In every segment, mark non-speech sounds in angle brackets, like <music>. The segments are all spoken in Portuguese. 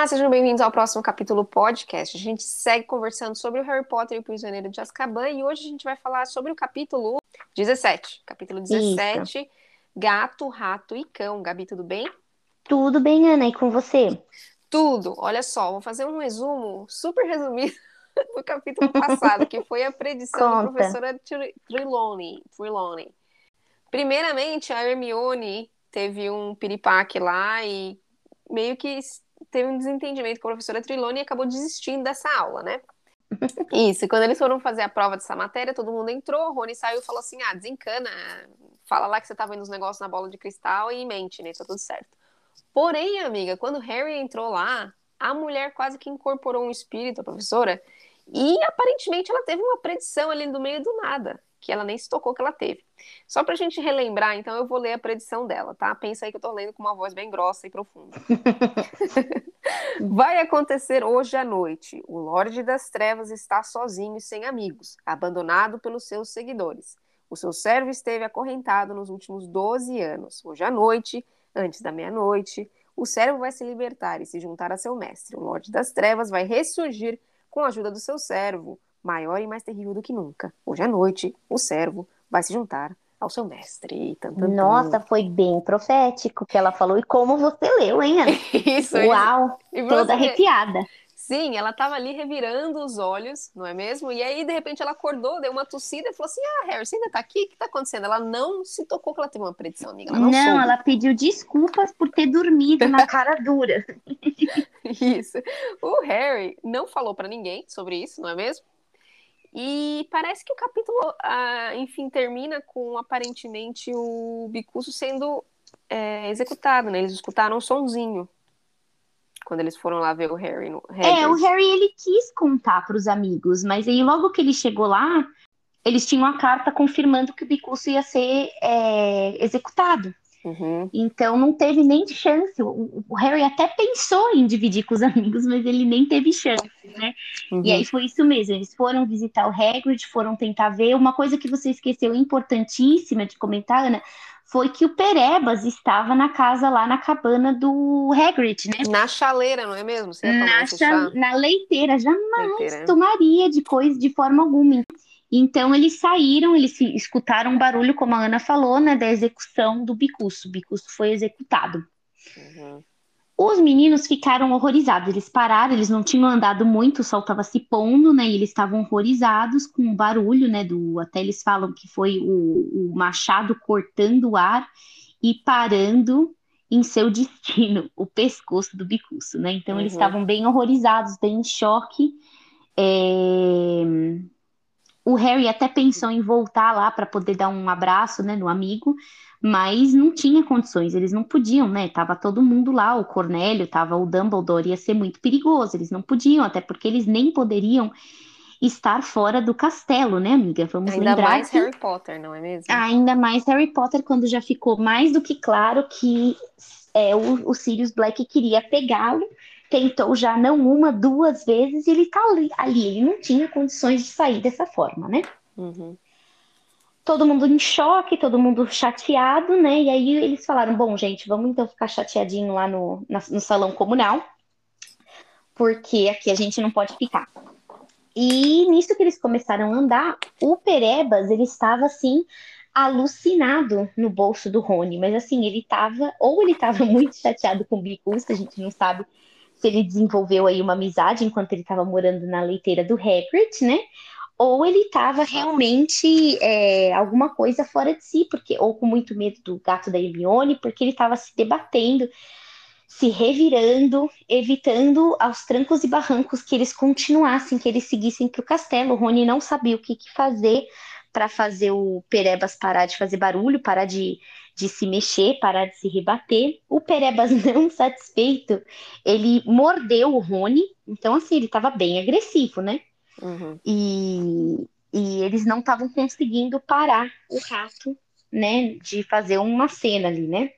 Olá, sejam bem-vindos ao próximo capítulo podcast. A gente segue conversando sobre o Harry Potter e o Prisioneiro de Azkaban e hoje a gente vai falar sobre o capítulo 17. Capítulo 17, Isso. Gato, Rato e Cão. Gabi, tudo bem? Tudo bem, Ana, e com você? Tudo. Olha só, vou fazer um resumo super resumido <laughs> do capítulo passado, que foi a predição Conta. da professora Trelawney. Trelawney. Primeiramente, a Hermione teve um piripaque lá e meio que teve um desentendimento com a professora Trilone e acabou desistindo dessa aula, né? <laughs> Isso, e quando eles foram fazer a prova dessa matéria, todo mundo entrou, Rony saiu e falou assim: ah, desencana, fala lá que você tá vendo os negócios na bola de cristal e mente, né? Tá tudo certo. Porém, amiga, quando Harry entrou lá, a mulher quase que incorporou um espírito, a professora, e aparentemente ela teve uma predição ali no meio do nada que ela nem se tocou que ela teve. Só pra gente relembrar, então eu vou ler a predição dela, tá? Pensa aí que eu tô lendo com uma voz bem grossa e profunda. <laughs> Vai acontecer hoje à noite. O Lorde das Trevas está sozinho e sem amigos, abandonado pelos seus seguidores. O seu servo esteve acorrentado nos últimos 12 anos. Hoje à noite, antes da meia-noite, o servo vai se libertar e se juntar a seu mestre. O Lorde das Trevas vai ressurgir com a ajuda do seu servo maior e mais terrível do que nunca. Hoje à noite, o servo vai se juntar ao seu mestre. Nossa, foi bem profético que ela falou. E como você leu, hein, Ana? <laughs> Isso, Uau, isso. toda arrepiada. Sim, ela estava ali revirando os olhos, não é mesmo? E aí, de repente, ela acordou, deu uma tossida e falou assim: Ah, Harry, você ainda tá aqui? O que tá acontecendo? Ela não se tocou que ela teve uma predição, amiga. Ela não, não ela pediu desculpas por ter dormido na <laughs> cara dura. isso. O Harry não falou para ninguém sobre isso, não é mesmo? E parece que o capítulo, ah, enfim, termina com aparentemente o Bicuço sendo é, executado, né? Eles escutaram um sonzinho quando eles foram lá ver o Harry. No, é, o Harry ele quis contar para os amigos, mas aí logo que ele chegou lá, eles tinham a carta confirmando que o Bicuço ia ser é, executado. Uhum. Então não teve nem chance. O, o, Harry até pensou em dividir com os <laughs> amigos, mas ele nem teve chance, né? Uhum. E aí foi isso mesmo. Eles foram visitar o Hagrid, foram tentar ver. Uma coisa que você esqueceu importantíssima de comentar, Ana, foi que o Perebas estava na casa lá na cabana do Hagrid, né? Na chaleira, não é mesmo? na, na leiteira, jamais leiteira. tomaria de coisa de forma alguma. Então eles saíram, eles escutaram um barulho, como a Ana falou, né, da execução do Bicuço. O Bicuço foi executado. Uhum. Os meninos ficaram horrorizados. Eles pararam, eles não tinham andado muito, o sol estava se pondo, né? E eles estavam horrorizados com o barulho, né? Do, até eles falam que foi o, o machado cortando o ar e parando em seu destino, o pescoço do bicuço, né? Então uhum. eles estavam bem horrorizados, bem em choque. É o Harry até pensou em voltar lá para poder dar um abraço, né, no amigo, mas não tinha condições, eles não podiam, né? Tava todo mundo lá, o Cornélio, tava o Dumbledore, ia ser muito perigoso, eles não podiam, até porque eles nem poderiam estar fora do castelo, né, amiga? Vamos Ainda lembrar mais que... Harry Potter, não é mesmo? Ainda mais Harry Potter, quando já ficou mais do que claro que é, o, o Sirius Black queria pegá-lo tentou já não uma, duas vezes, e ele tá ali, ali, ele não tinha condições de sair dessa forma, né? Uhum. Todo mundo em choque, todo mundo chateado, né? E aí eles falaram: bom, gente, vamos então ficar chateadinho lá no, no salão comunal, porque aqui a gente não pode ficar. E nisso que eles começaram a andar, o Perebas, ele estava assim, alucinado no bolso do Rony, mas assim, ele estava, ou ele estava <laughs> muito chateado com o Bicus, a gente não sabe se ele desenvolveu aí uma amizade enquanto ele estava morando na leiteira do Hagrid, né? Ou ele estava realmente é, alguma coisa fora de si, porque ou com muito medo do gato da Hermione, porque ele estava se debatendo, se revirando, evitando aos trancos e barrancos que eles continuassem, que eles seguissem para o castelo. O Rony não sabia o que, que fazer para fazer o Perebas parar de fazer barulho, parar de de se mexer, parar de se rebater. O Perebas, <laughs> não satisfeito, ele mordeu o Rony. Então, assim, ele estava bem agressivo, né? Uhum. E, e eles não estavam conseguindo parar o rato, né? De fazer uma cena ali, né?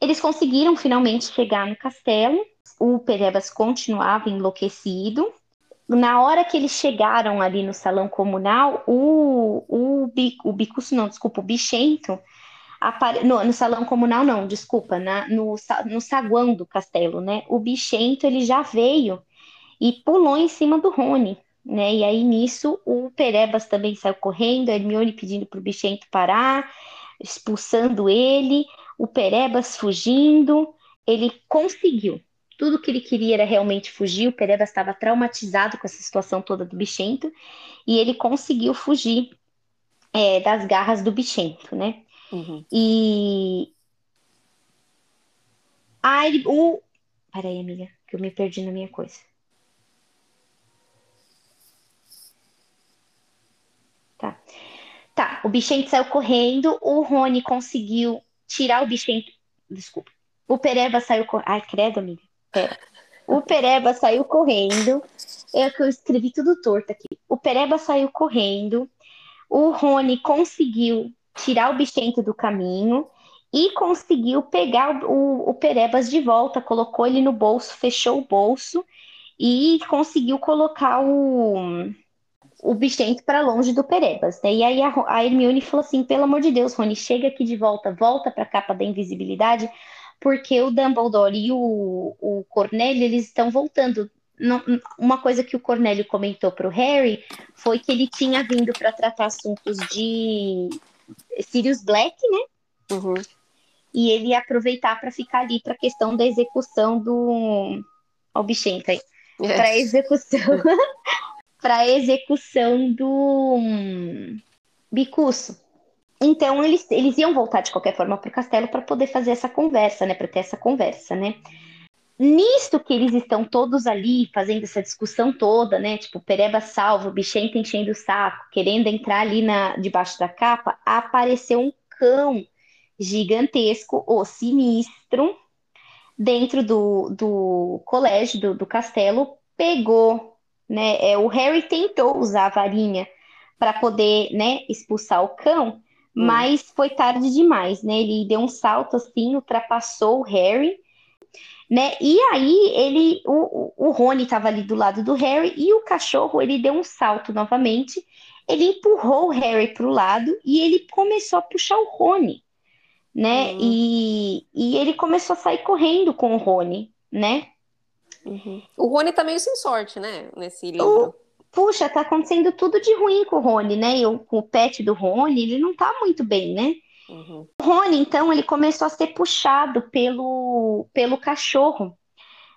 Eles conseguiram finalmente chegar no castelo. O Perebas continuava enlouquecido. Na hora que eles chegaram ali no salão comunal, o, o, o Bicuço, não, desculpa, o Bichento, apare... no, no, salão comunal não, desculpa, na, no, no saguão do castelo, né? O bichento ele já veio e pulou em cima do Rony, né? E aí nisso o Perebas também saiu correndo, a Hermione pedindo para o bichento parar, expulsando ele, o Perebas fugindo, ele conseguiu. Tudo que ele queria era realmente fugir. O Perebas estava traumatizado com essa situação toda do bichento e ele conseguiu fugir é, das garras do bichento, né? Uhum. E aí o. Peraí, amiga, que eu me perdi na minha coisa. Tá. Tá, o bichento saiu correndo, o Rony conseguiu tirar o bichento. Desculpa. O Pereba saiu correndo. Ai, credo, amiga. Pera. O Pereba saiu correndo. É que eu escrevi tudo torto aqui. O Pereba saiu correndo. O Rony conseguiu tirar o bichento do caminho e conseguiu pegar o, o Perebas de volta, colocou ele no bolso, fechou o bolso e conseguiu colocar o, o bichento para longe do Perebas. Né? E aí a, a Hermione falou assim: pelo amor de Deus, Rony, chega aqui de volta, volta para a capa da invisibilidade, porque o Dumbledore e o, o Cornélio eles estão voltando. Não, uma coisa que o Cornélio comentou para o Harry foi que ele tinha vindo para tratar assuntos de Sirius Black, né? Uhum. E ele ia aproveitar para ficar ali para a questão da execução do. Ó, o bichento aí. Yes. Para execução. <laughs> para execução do Bicuço. Então eles, eles iam voltar de qualquer forma para o castelo para poder fazer essa conversa, né? Para ter essa conversa, né? Nisto que eles estão todos ali fazendo essa discussão toda, né? Tipo, Pereba salvo, Bichento enchendo o saco, querendo entrar ali na, debaixo da capa, apareceu um cão gigantesco, o sinistro, dentro do, do colégio, do, do castelo, pegou, né? É, o Harry tentou usar a varinha para poder, né, expulsar o cão, hum. mas foi tarde demais, né? Ele deu um salto assim, ultrapassou o Harry né? E aí ele, o, o Rony estava ali do lado do Harry e o cachorro ele deu um salto novamente, ele empurrou o Harry para o lado e ele começou a puxar o Rony, né? Uhum. E, e ele começou a sair correndo com o Rony, né? Uhum. O Rony tá meio sem sorte, né? Nesse livro. O, puxa, tá acontecendo tudo de ruim com o Rony, né? E o, o pet do Rony, ele não tá muito bem, né? Uhum. O Rony, então, ele começou a ser puxado pelo, pelo cachorro,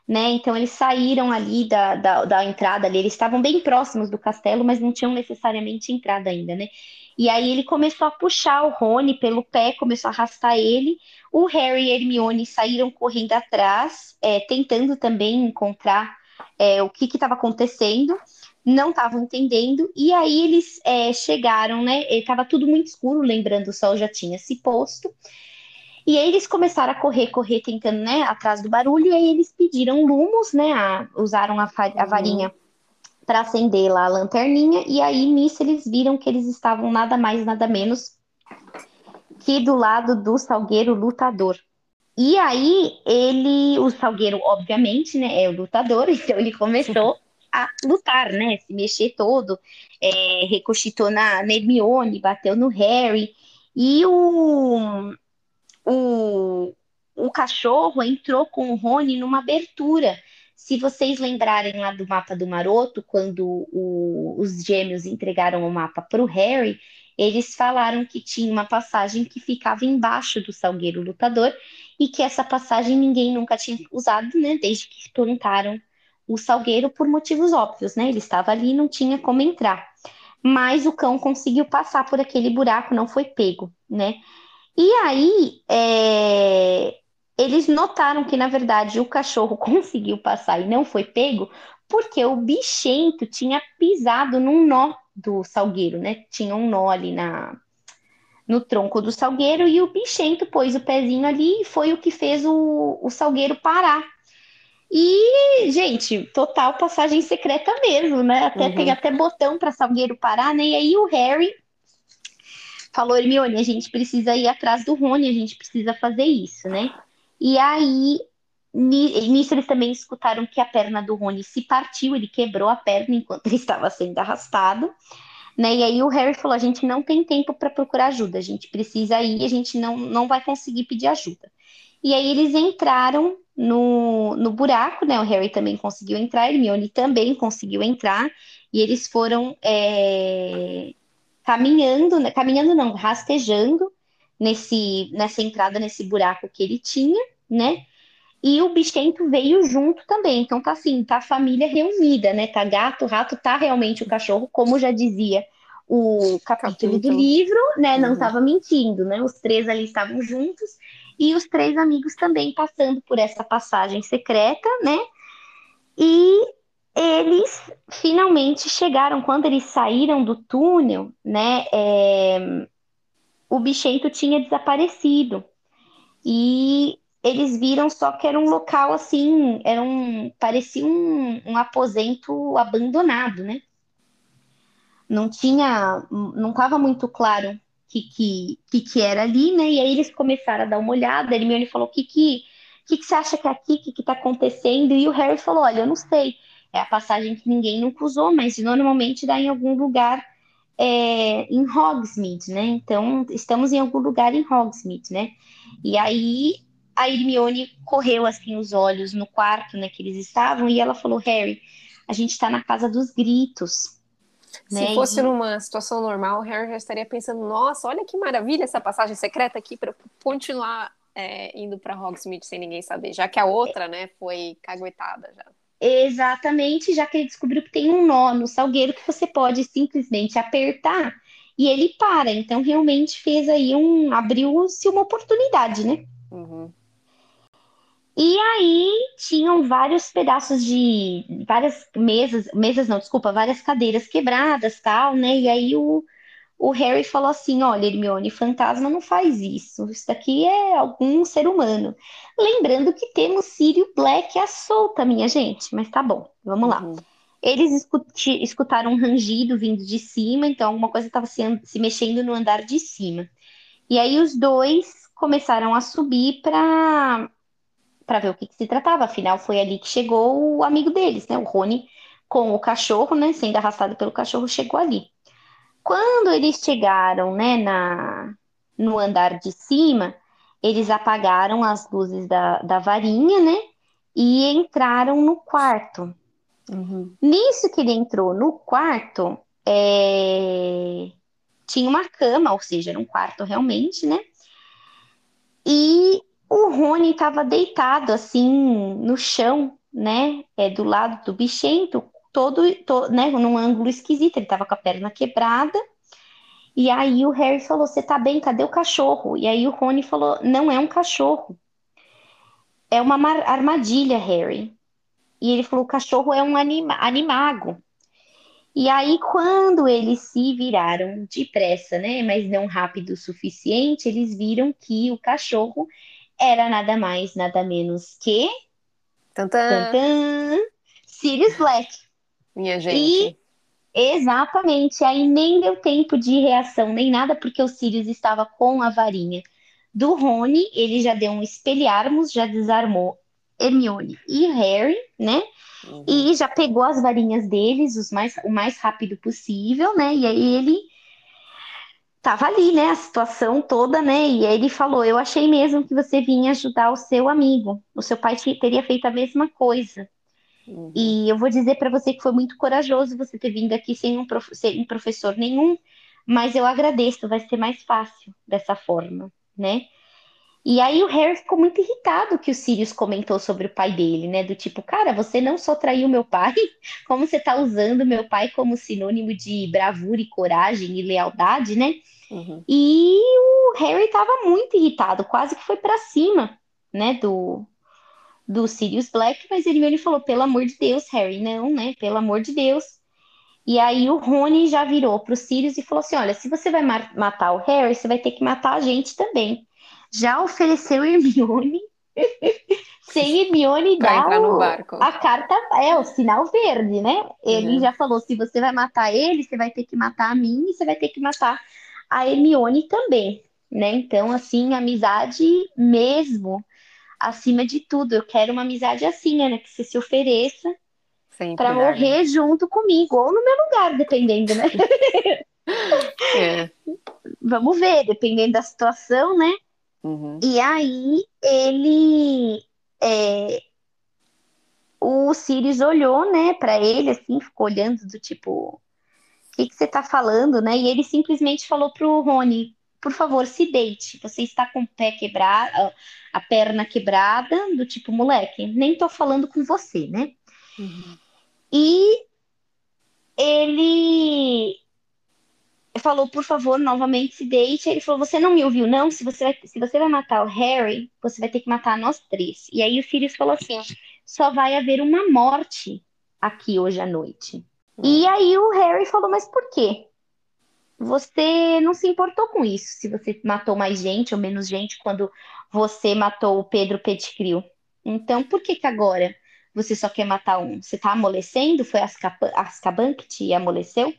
né? Então, eles saíram ali da, da, da entrada ali, eles estavam bem próximos do castelo, mas não tinham necessariamente entrada ainda, né? E aí ele começou a puxar o Rony pelo pé, começou a arrastar ele. O Harry e Hermione saíram correndo atrás, é, tentando também encontrar é, o que estava acontecendo não estavam entendendo, e aí eles é, chegaram, né? Estava tudo muito escuro, lembrando, o sol já tinha se posto. E aí eles começaram a correr, correr, tentando, né, atrás do barulho, e aí eles pediram lumos, né? A, usaram a, a uhum. varinha para acender lá a lanterninha, e aí nisso eles viram que eles estavam nada mais, nada menos que do lado do salgueiro lutador. E aí ele, o salgueiro, obviamente, né, é o lutador, <laughs> então ele começou a lutar, né? Se mexer todo, é, na, na Hermione, bateu no Harry, e o, o, o cachorro entrou com o Rony numa abertura. Se vocês lembrarem lá do mapa do Maroto, quando o, os gêmeos entregaram o mapa para o Harry, eles falaram que tinha uma passagem que ficava embaixo do Salgueiro Lutador e que essa passagem ninguém nunca tinha usado, né? Desde que perguntaram o Salgueiro por motivos óbvios, né? Ele estava ali e não tinha como entrar. Mas o cão conseguiu passar por aquele buraco, não foi pego, né? E aí, é... eles notaram que, na verdade, o cachorro <laughs> conseguiu passar e não foi pego porque o bichento tinha pisado num nó do salgueiro, né? Tinha um nó ali na, no tronco do salgueiro e o bichento pôs o pezinho ali e foi o que fez o, o salgueiro parar e, gente, total passagem secreta mesmo, né? Até uhum. tem até botão para Salgueiro parar, né? E aí o Harry falou, Hermione, a gente precisa ir atrás do Rony, a gente precisa fazer isso, né? E aí, nisso eles também escutaram que a perna do Rony se partiu, ele quebrou a perna enquanto ele estava sendo arrastado, Né? E aí o Harry falou: a gente não tem tempo para procurar ajuda, a gente precisa ir, a gente não, não vai conseguir pedir ajuda. E aí eles entraram no, no buraco, né? O Harry também conseguiu entrar, Hermione também conseguiu entrar, e eles foram é, caminhando, né? caminhando não, rastejando nesse, nessa entrada, nesse buraco que ele tinha, né? E o bichento veio junto também. Então tá assim, tá a família reunida, né? Tá gato, rato, tá realmente o cachorro, como já dizia o capítulo, capítulo. do livro, né? Não estava uhum. mentindo, né? Os três ali estavam juntos e os três amigos também passando por essa passagem secreta, né? E eles finalmente chegaram, quando eles saíram do túnel, né? É, o bichento tinha desaparecido. E eles viram só que era um local assim, era um, parecia um, um aposento abandonado, né? Não tinha, não estava muito claro que, que, que, que era ali, né? E aí eles começaram a dar uma olhada. Ele me falou: o que, que, que, que você acha que é aqui? O que, que tá acontecendo? E o Harry falou: olha, eu não sei. É a passagem que ninguém nunca usou, mas normalmente dá em algum lugar é, em Hogsmeade, né? Então, estamos em algum lugar em Hogsmeade, né? E aí a Hermione correu assim os olhos no quarto né, que eles estavam e ela falou: Harry, a gente está na casa dos gritos. Se né? fosse numa situação normal, o Harry já estaria pensando: nossa, olha que maravilha essa passagem secreta aqui para continuar é, indo para Hogsmeade sem ninguém saber, já que a outra, né, foi caguetada já. Exatamente, já que ele descobriu que tem um nó no salgueiro que você pode simplesmente apertar e ele para. Então, realmente fez aí um. abriu-se uma oportunidade, né? Uhum. E aí tinham vários pedaços de várias mesas, mesas não, desculpa, várias cadeiras quebradas, tal, né? E aí o, o Harry falou assim: "Olha, Hermione, fantasma não faz isso. Isso daqui é algum ser humano". Lembrando que temos Sirius Black à solta, minha gente, mas tá bom. Vamos lá. Uhum. Eles escutaram um rangido vindo de cima, então alguma coisa estava se, se mexendo no andar de cima. E aí os dois começaram a subir para para ver o que, que, se tratava. Afinal, foi ali que chegou o amigo deles, né? O Rony com o cachorro, né? Sendo arrastado pelo cachorro, chegou ali. Quando eles chegaram, né, na, no andar de cima, eles apagaram as luzes da, da varinha, né? E entraram no quarto. Uhum. Nisso que ele entrou no quarto, é... tinha uma cama, ou seja, era um quarto realmente, né? E o Rony estava deitado assim no chão, né? É, do lado do bichento, todo, todo né, num ângulo esquisito. Ele estava com a perna quebrada. E aí o Harry falou: Você tá bem? Cadê o cachorro? E aí o Rony falou: Não é um cachorro. É uma armadilha, Harry. E ele falou: O cachorro é um anima animago. E aí, quando eles se viraram depressa, né, mas não rápido o suficiente, eles viram que o cachorro era nada mais, nada menos que. Tantã! Tantã Sirius Black. Minha gente. E exatamente, aí nem deu tempo de reação, nem nada, porque o Sirius estava com a varinha do Rony, ele já deu um espelharmos, já desarmou Hermione e Harry, né? Uhum. E já pegou as varinhas deles os mais, o mais rápido possível, né? E aí ele tava ali, né, a situação toda, né? E aí ele falou: Eu achei mesmo que você vinha ajudar o seu amigo. O seu pai teria feito a mesma coisa. Uhum. E eu vou dizer para você que foi muito corajoso você ter vindo aqui sem um, prof... sem um professor nenhum, mas eu agradeço, vai ser mais fácil dessa forma, né? E aí o Harry ficou muito irritado que o Sirius comentou sobre o pai dele, né? Do tipo, cara, você não só traiu meu pai, <laughs> como você tá usando meu pai como sinônimo de bravura e coragem e lealdade, né? Uhum. E o Harry tava muito irritado, quase que foi para cima, né, do, do Sirius Black, mas ele, ele falou, pelo amor de Deus, Harry, não, né, pelo amor de Deus. E aí o Rony já virou pro Sirius e falou assim, olha, se você vai matar o Harry, você vai ter que matar a gente também já ofereceu Hermione <laughs> sem Hermione dar o, a carta, é o sinal verde, né? Ele uhum. já falou: se você vai matar ele, você vai ter que matar a mim e você vai ter que matar a Hermione também, né? Então, assim, amizade mesmo, acima de tudo. Eu quero uma amizade assim, né? Que você se ofereça para morrer junto comigo, ou no meu lugar, dependendo, né? <laughs> É. Vamos ver, dependendo da situação, né? Uhum. E aí ele. é, o Sirius olhou, né, pra ele, assim, ficou olhando do tipo, o que que você tá falando, né? E ele simplesmente falou pro Rony, por favor, se deite. Você está com o pé quebrado, a- a perna quebrada, do tipo, moleque, nem tô falando com você, né? Uhum. E ele falou, por favor, novamente se deite. Ele falou, você não me ouviu, não? Se você vai, se você vai matar o Harry, você vai ter que matar nós três. E aí o Sirius falou assim, só vai haver uma morte aqui hoje à noite. E aí o Harry falou, mas por quê? Você não se importou com isso, se você matou mais gente ou menos gente quando você matou o Pedro Pettigrew. Então, por que que agora você só quer matar um? Você tá amolecendo? Foi Azkaban Azkaban que te amoleceu?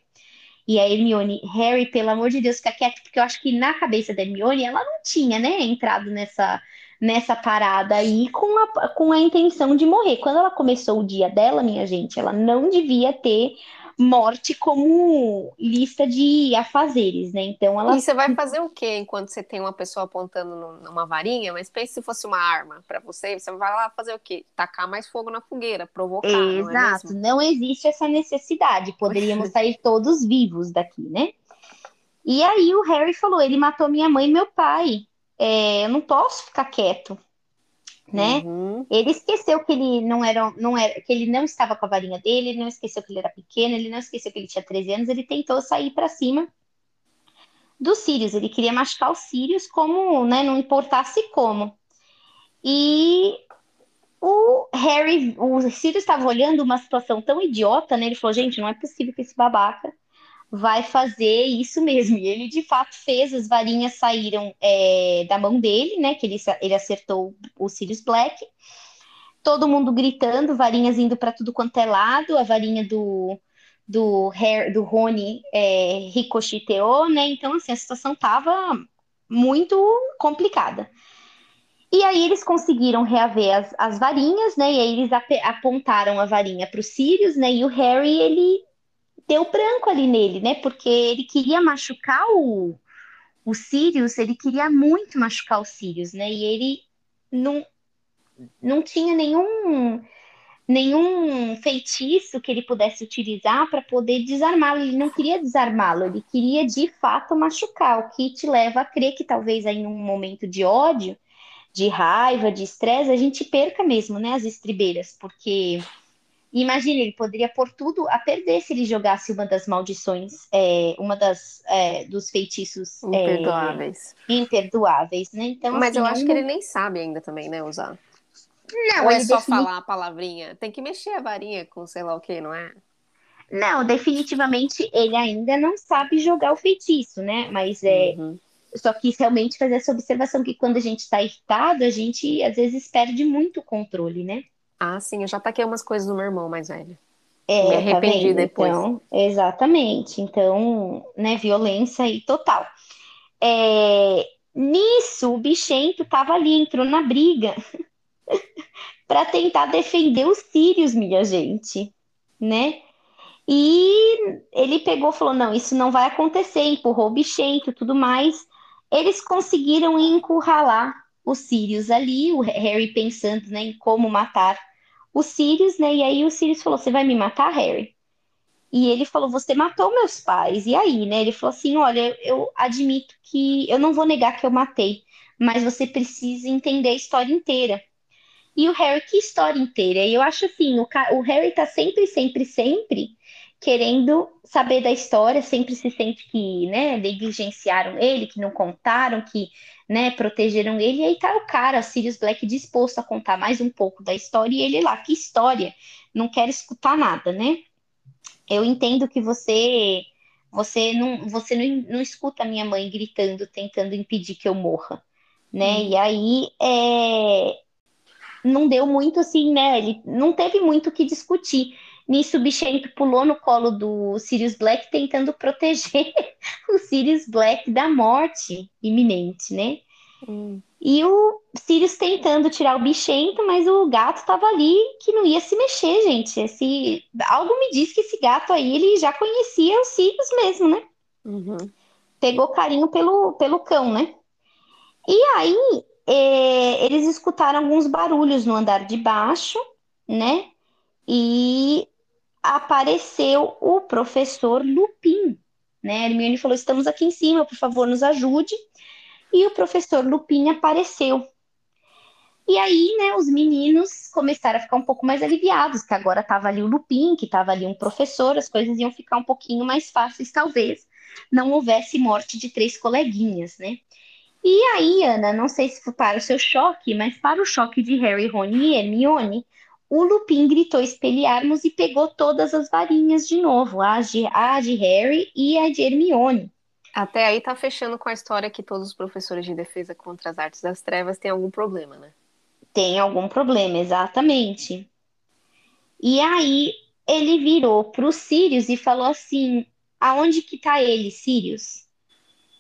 E a Hermione, Harry, pelo amor de Deus, fica quieto, porque eu acho que na cabeça da Hermione ela não tinha, né, entrado nessa, nessa parada aí com a, com a intenção de morrer. Quando ela começou o dia dela, minha gente, ela não devia ter morte como lista de afazeres, né? Então ela E você vai fazer o quê enquanto você tem uma pessoa apontando num- numa varinha? Mas pense se fosse uma arma pra você, você vai lá fazer o quê? Tacar mais fogo na fogueira, provocar, não é Exato, não existe essa necessidade. Poderíamos <laughs> sair todos vivos daqui, né? E aí o Harry falou: ele matou minha mãe e meu pai. É, eu não posso ficar quieto, né? Uhum. Ele esqueceu que ele não era, não era, que ele não estava com a varinha dele, ele não esqueceu que ele era pequeno, ele não esqueceu que ele tinha 13 anos, ele tentou sair para cima do Sirius. Ele queria machucar o Sirius como, né, não importasse como. E o Harry, o Sirius estava olhando uma situação tão idiota, né? Ele falou, gente, não é possível que esse babaca vai fazer isso mesmo. E ele de fato fez, as varinhas saíram é, da mão dele, né? Que ele, ele acertou o Sirius Black. Todo mundo gritando, varinhas indo para tudo quanto é lado, a varinha do, do, Harry, do Rony é, ricocheteou, né? Então, assim, a situação tava muito complicada. E aí eles conseguiram reaver as, as varinhas, né? E aí eles ap apontaram a varinha para o Sirius, né? E o Harry, ele deu branco ali nele, né? Porque ele queria machucar o, o Sirius, ele queria muito machucar o Sirius, né? E ele não, não tinha nenhum nenhum feitiço que ele pudesse utilizar para poder desarmá-lo. Ele não queria desarmá-lo, ele queria de fato machucar, o que te leva a crer que talvez aí num momento de ódio, de raiva, de estresse, a gente perca mesmo, né, as estribeiras, porque Imagina, ele poderia pôr tudo a perder se ele jogasse uma das maldições, é, uma das é, dos feitiços Imperdoáveis. é, imperdoáveis, né? Então, Mas assim, eu é acho um- que ele nem sabe ainda também, né, usar. não, Ou é só defini- falar a palavrinha? Tem que mexer a varinha com sei lá o que, não é? não, definitivamente ele ainda não sabe jogar o feitiço, né? Mas é Uhum. só quis realmente fazer essa observação que quando a gente está irritado, a gente às vezes perde muito o controle, né? Ah, sim, eu já taquei umas coisas no meu irmão mais velho. É, Me tá arrependi vendo? depois. Então, exatamente. Então, né, violência aí total. É, nisso, o bichento tava ali, entrou na briga <laughs> para tentar defender os Sirius, minha gente, né? E ele pegou falou: não, isso não vai acontecer, empurrou o bichento e tudo mais. Eles conseguiram encurralar os Sirius ali, o Harry pensando, né, em como matar os Sirius, né? E aí o Sirius falou: Você vai me matar, Harry? E ele falou: Você matou meus pais. E aí, né? Ele falou assim: Olha, eu admito que eu não vou negar que eu matei, mas você precisa entender a história inteira. E o Harry, que história inteira? E eu acho assim: o, o Harry tá sempre, sempre, sempre querendo saber da história, sempre se sente que, né, negligenciaram ele, que não contaram, que, né, protegeram ele. E aí tá o cara, Sirius Black, disposto a contar mais um pouco da história, e ele lá, que história? Não quero escutar nada, né? Eu entendo que você você não você não, não escuta a minha mãe gritando, tentando impedir que eu morra, né? E aí é, não deu muito assim, né? Ele não teve muito o que discutir. Nisso, o bichento pulou no colo do Sirius Black, tentando proteger <laughs> o Sirius Black da morte iminente, né? Hum. E o Sirius tentando tirar o bichento, mas o gato tava ali que não ia se mexer, gente. Esse... Algo me diz que esse gato aí, ele já conhecia o Sirius mesmo, né? Uhum. Pegou carinho pelo, pelo cão, né? E aí, é, eles escutaram alguns barulhos no andar de baixo, né? E apareceu o professor Lupin, né? A Hermione falou: estamos aqui em cima, por favor, nos ajude. E o professor Lupin apareceu. E aí, né, os meninos começaram a ficar um pouco mais aliviados, que agora estava ali o Lupin, que estava ali um professor, as coisas iam ficar um pouquinho mais fáceis, talvez não houvesse morte de três coleguinhas, né? E aí, Ana, não sei se para o seu choque, mas para o choque de Harry, Rony e Hermione, o Lupin gritou espelharmos e pegou todas as varinhas de novo, a de, a de Harry e a de Hermione. Até aí tá fechando com a história que todos os professores de defesa contra as artes das trevas têm algum problema, né? Tem algum problema, exatamente. E aí ele virou pro Sirius e falou assim: aonde que tá ele, Sirius?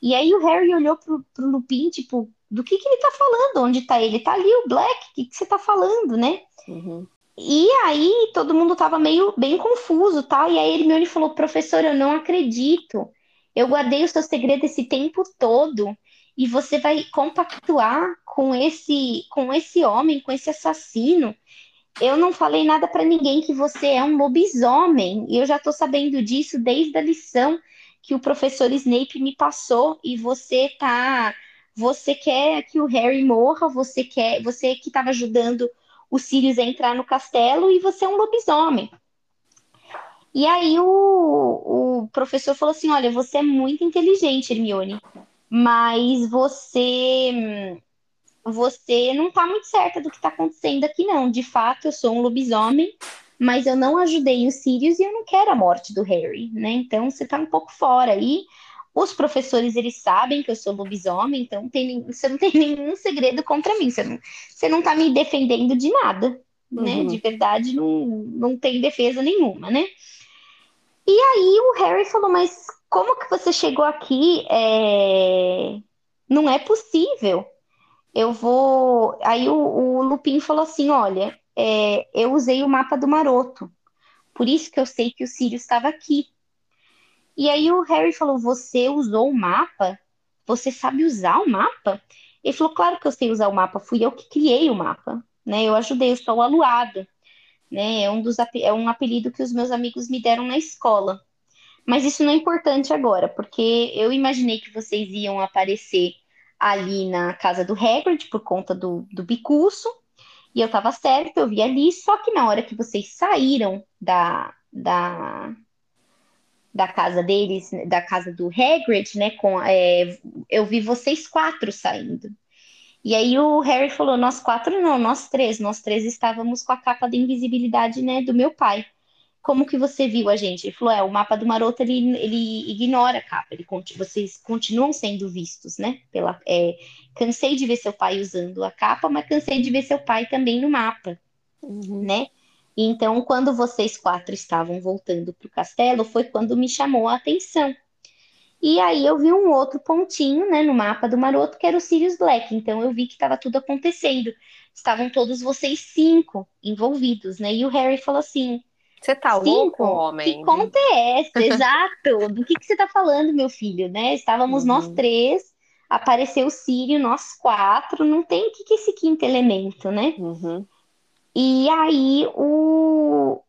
E aí o Harry olhou pro, pro Lupin, tipo, do que que ele tá falando? Onde tá ele? Tá ali o Black, o que que você tá falando, né? Uhum. E aí todo mundo tava meio bem confuso, tá? E aí Hermione falou, professor, eu não acredito. Eu guardei o seu segredo esse tempo todo e você vai compactuar com esse com esse homem, com esse assassino. Eu não falei nada para ninguém que você é um lobisomem. E eu já tô sabendo disso desde a lição que o professor Snape me passou e você tá você quer que o Harry morra, você quer, você que estava ajudando o Sirius a entrar no castelo e você é um lobisomem. E aí o, o professor falou assim: Olha, você é muito inteligente, Hermione, mas você você não está muito certa do que está acontecendo aqui, não. De fato, eu sou um lobisomem, mas eu não ajudei o Sirius e eu não quero a morte do Harry, né? Então você está um pouco fora aí. Os professores, eles sabem que eu sou lobisomem, então tem, você não tem <laughs> nenhum segredo contra mim. Você não, você não tá me defendendo de nada, né? uhum. De verdade, não, não tem defesa nenhuma, né? E aí o Harry falou, mas como que você chegou aqui? É... Não é possível. Eu vou... Aí o, o Lupin falou assim, olha, é, eu usei o mapa do Maroto. Por isso que eu sei que o Sirius estava aqui. E aí o Harry falou: Você usou o mapa? Você sabe usar o mapa? Ele falou: Claro que eu sei usar o mapa, fui eu que criei o mapa, né? Eu ajudei, eu sou o aluado, né? É um, dos, é um apelido que os meus amigos me deram na escola. Mas isso não é importante agora, porque eu imaginei que vocês iam aparecer ali na casa do Hagrid por conta do, do bicurso, e eu tava certa, eu vi ali, só que na hora que vocês saíram da, da, da casa deles, da casa do Hagrid, né? Com, é, eu vi vocês quatro saindo. E aí o Harry falou: nós quatro não, nós três, nós três estávamos com a capa de invisibilidade, né, do meu pai. Como que você viu a gente? Ele falou: é, o mapa do maroto ele, ele ignora a capa, ele, vocês continuam sendo vistos, né? Pela, é, cansei de ver seu pai usando a capa, mas cansei de ver seu pai também no mapa, uhum. né? Então, quando vocês quatro estavam voltando para o castelo, foi quando me chamou a atenção. E aí eu vi um outro pontinho, né, no mapa do maroto, que era o Sirius Black. Então eu vi que estava tudo acontecendo. Estavam todos vocês cinco envolvidos, né? E o Harry falou assim: Você tá louco, homem? Que conta é essa? <laughs> Exato. Do que, que você tá falando, meu filho, né? Estávamos uhum. nós três, apareceu o Sírio, nós quatro. Não tem o que, que é esse quinto elemento, né? Uhum. E aí o.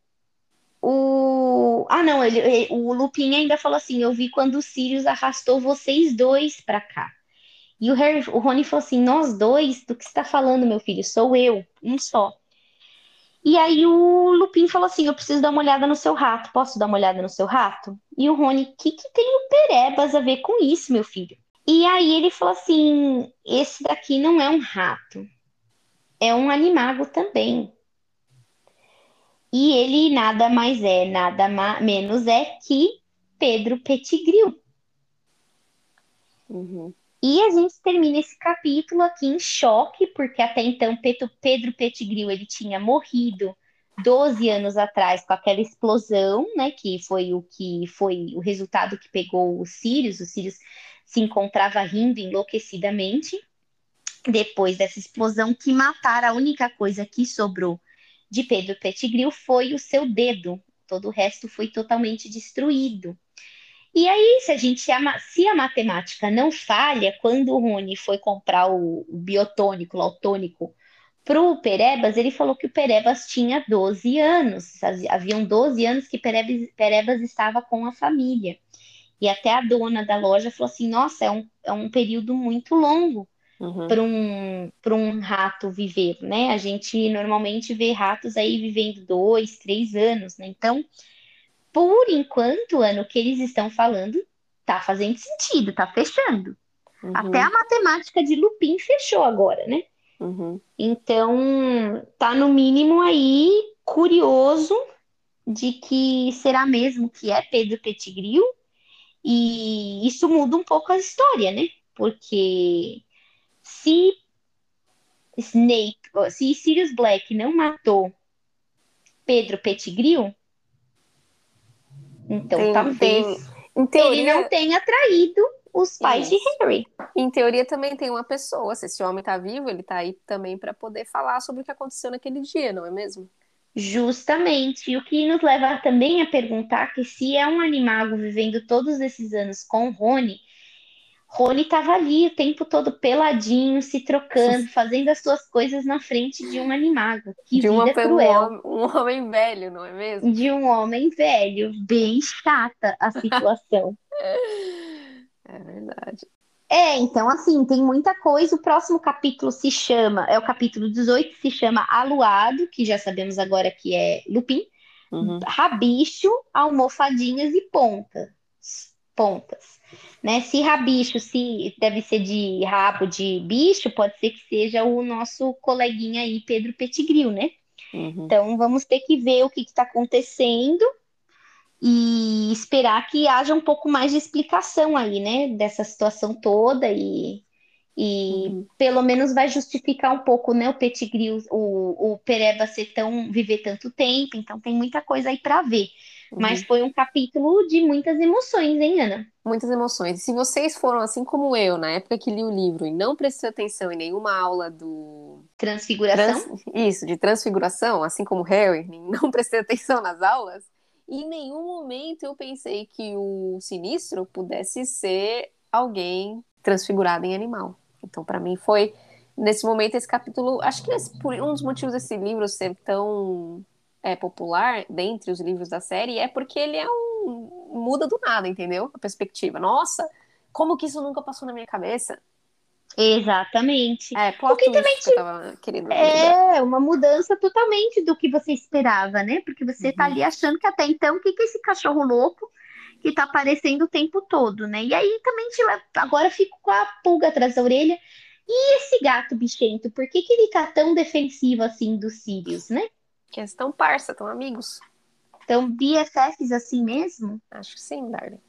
O... Ah, não, ele, o Lupin ainda falou assim: eu vi quando o Sirius arrastou vocês dois para cá. E o, Harry, o Rony falou assim: nós dois? Do que você tá falando, meu filho? Sou eu, um só. E aí o Lupin falou assim: eu preciso dar uma olhada no seu rato. Posso dar uma olhada no seu rato? E o Rony, o que, que tem o Perebas a ver com isso, meu filho? E aí ele falou assim: esse daqui não é um rato é um animago também. E ele nada mais é, nada menos é que Pedro Pettigrew. Uhum. E a gente termina esse capítulo aqui em choque, porque até então Pedro Pettigrew ele tinha morrido 12 anos atrás com aquela explosão, né, que foi o que foi o resultado que pegou o Sirius. O Sirius se encontrava rindo enlouquecidamente depois dessa explosão que mataram, a única coisa que sobrou de Pedro Pettigrew foi o seu dedo. Todo o resto foi totalmente destruído. E aí, se a gente se a matemática não falha, quando o Rony foi comprar o, o biotônico, o tônico, para o Perebas, ele falou que o Perebas tinha 12 anos. Haviam 12 anos que Perebas, Perebas estava com a família. E até a dona da loja falou assim: nossa, é um, é um período muito longo uhum. para um, um rato viver, né? A gente normalmente vê ratos aí vivendo dois, três anos, né? Então, por enquanto, ano que eles estão falando, tá fazendo sentido, tá fechando. Uhum. Até a matemática de Lupin fechou agora, né? Uhum. Então, tá no mínimo aí curioso de que será mesmo que é Pedro Pettigrew e isso muda um pouco a história, né? Porque se Snape, se Sirius Black não matou Pedro Pettigrew, então tem, talvez tem, teoria, ele não tenha traído os pais de Harry. Em teoria também tem uma pessoa, se esse homem tá vivo, ele tá aí também para poder falar sobre o que aconteceu naquele dia, não é mesmo? Justamente. E o que nos leva também a perguntar que se é um animago vivendo todos esses anos com Rony, Rony estava ali o tempo todo peladinho, se trocando, <laughs> fazendo as suas coisas na frente de um animago. Que de uma, cruel. Um, um homem velho, não é mesmo? De um homem velho. Bem chata a <laughs> situação. é verdade. É, então, assim, tem muita coisa. O próximo capítulo se chama, é o capítulo 18, se chama Aluado, que já sabemos agora que é Lupin, uhum. Rabicho, Almofadinhas e Pontas. Pontas. Né? Se rabicho, se deve ser de rabo de bicho, pode ser que seja o nosso coleguinha aí, Pedro Petigril, né? Uhum. Então, vamos ter que ver o que está acontecendo e esperar que haja um pouco mais de explicação aí, né, dessa situação toda e, e uhum. pelo menos vai justificar um pouco, né, o Petigril, o, o Pereba ser tão, viver tanto tempo, então tem muita coisa aí para ver. Uhum. Mas foi um capítulo de muitas emoções, hein, Ana? Muitas emoções. Se vocês foram assim como eu, na época que li o livro e não prestou atenção em nenhuma aula do. Transfiguração? Trans... Isso, de transfiguração, assim como Harry, <laughs> não prestei atenção nas aulas, em nenhum momento eu pensei que o sinistro pudesse ser alguém transfigurado em animal. Então, para mim, foi nesse momento esse capítulo. Acho que esse, por um dos motivos desse livro ser tão é, popular dentre os livros da série é porque ele é um. muda do nada, entendeu? A perspectiva. Nossa, como que isso nunca passou na minha cabeça? Exatamente. É, o que também te... que é uma mudança totalmente do que você esperava, né? Porque você uhum. tá ali achando que até então, o que, que é esse cachorro louco que tá aparecendo o tempo todo, né? E aí também te... agora fico com a pulga atrás da orelha. E esse gato bichento, por que, que ele tá tão defensivo assim dos Sirius, né? Que eles estão parça, estão amigos. Então, BFFs assim mesmo? Acho que sim, Darling.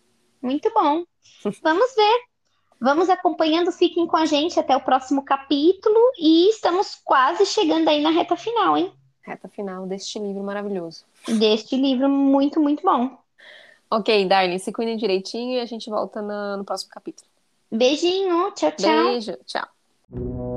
Muito bom. <laughs> Vamos ver. Vamos acompanhando, fiquem com a gente até o próximo capítulo e estamos quase chegando aí na reta final, hein? Reta final deste livro maravilhoso. Deste livro muito, muito bom. Ok, Darling, se cuidem direitinho e a gente volta no, no próximo capítulo. Beijinho, tchau, tchau. Beijo, tchau.